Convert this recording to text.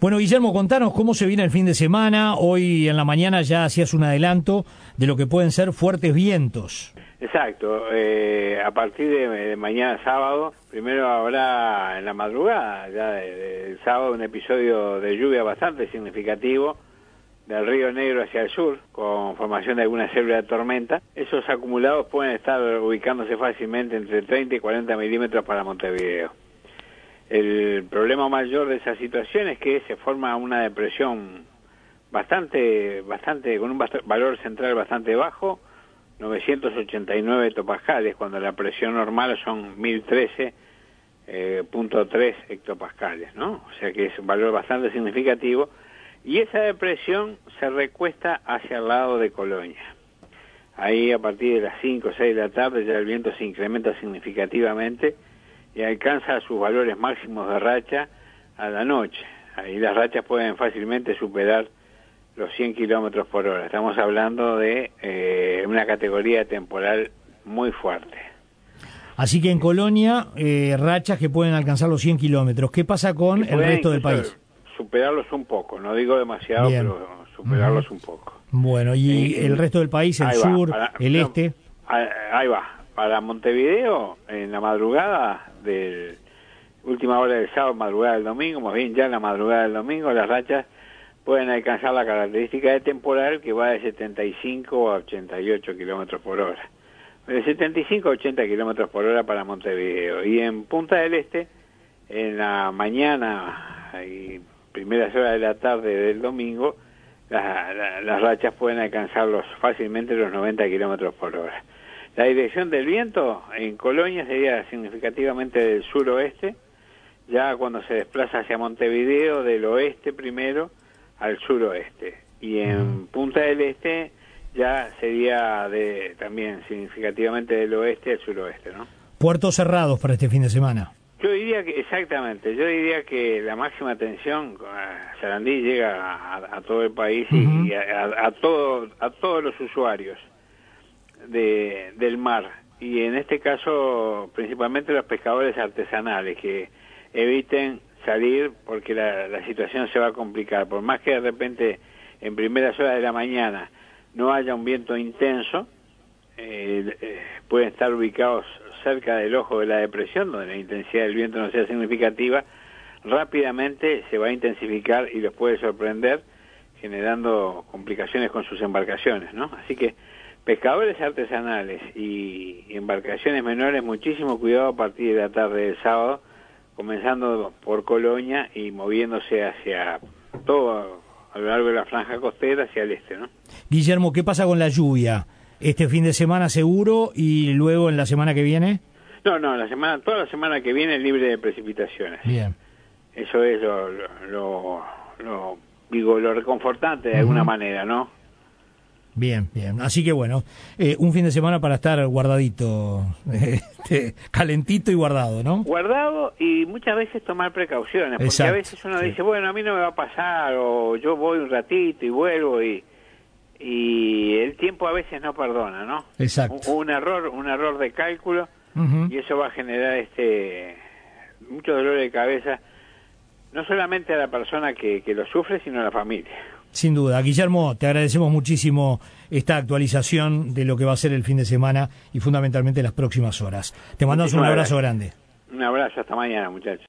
Bueno, Guillermo, contanos cómo se viene el fin de semana. Hoy en la mañana ya hacías un adelanto de lo que pueden ser fuertes vientos. Exacto. Eh, a partir de, mañana sábado, primero habrá en la madrugada, ya del sábado, un episodio de lluvia bastante significativo del río Negro hacia el sur, con formación de alguna célula de tormenta. Esos acumulados pueden estar ubicándose fácilmente entre 30 y 40 milímetros para Montevideo. El problema mayor de esa situación es que se forma una depresión bastante, bastante, con un valor central bastante bajo, 989 hectopascales, cuando la presión normal son 1013.3 eh, hectopascales, ¿no? O sea que es un valor bastante significativo. Y esa depresión se recuesta hacia el lado de Colonia. Ahí a partir de las 5 o 6 de la tarde ya el viento se incrementa significativamente y alcanza sus valores máximos de racha a la noche. Ahí las rachas pueden fácilmente superar los 100 kilómetros por hora. Estamos hablando de eh, una categoría temporal muy fuerte. Así que en Colonia, eh, rachas que pueden alcanzar los 100 kilómetros. ¿Qué pasa con el resto del país? Superarlos un poco, no digo demasiado, pero superarlos un poco. Bueno, ¿y el resto del país, el sur, el este? Ahí va. Para Montevideo, en la madrugada del última hora del sábado, madrugada del domingo, más bien ya en la madrugada del domingo, las rachas pueden alcanzar la característica de temporal que va de 75 a 88 kilómetros por hora. De 75 a 80 kilómetros por hora para Montevideo. Y en Punta del Este, en la mañana y primeras horas de la tarde del domingo, las rachas pueden alcanzar fácilmente los 90 kilómetros por hora. La dirección del viento en Colonia sería significativamente del suroeste, ya cuando se desplaza hacia Montevideo, del oeste primero al suroeste. Y en Punta del Este ya sería de, también significativamente del oeste al suroeste, ¿no? Puertos cerrados para este fin de semana. Yo diría que, exactamente, yo diría que la máxima tensión, Sarandí llega a, todo el país y, a, todo, a todos los usuarios de, del mar. Y en este caso, principalmente los pescadores artesanales, que eviten salir porque la, situación se va a complicar. Por más que de repente en primeras horas de la mañana no haya un viento intenso, eh, eh, pueden estar ubicados cerca del ojo de la depresión, donde la intensidad del viento no sea significativa, rápidamente se va a intensificar y los puede sorprender generando complicaciones con sus embarcaciones, ¿no? Así que pescadores artesanales y embarcaciones menores, muchísimo cuidado a partir de la tarde del sábado, comenzando por Colonia y moviéndose hacia todo a lo largo de la franja costera hacia el este, ¿no? Guillermo, ¿qué pasa con la lluvia? Este fin de semana seguro y luego en la semana que viene? No, no, la semana, toda la semana que viene libre de precipitaciones. Bien. Eso es lo, lo, digo, lo reconfortante de alguna manera, ¿no? Bien, bien. Así que bueno, eh, un fin de semana para estar guardadito, este, calentito y guardado, ¿no? Guardado y muchas veces tomar precauciones, porque a veces uno dice, bueno, a mí no me va a pasar, o yo voy un ratito y vuelvo y y el tiempo a veces no perdona, ¿no? Exacto. Un, error, un error de cálculo y eso va a generar este mucho dolor de cabeza no solamente a la persona que, que lo sufre, sino a la familia. Sin duda. Guillermo, te agradecemos muchísimo esta actualización de lo que va a ser el fin de semana y fundamentalmente las próximas horas. Te mandamos un abrazo grande. Un abrazo, hasta mañana, muchachos.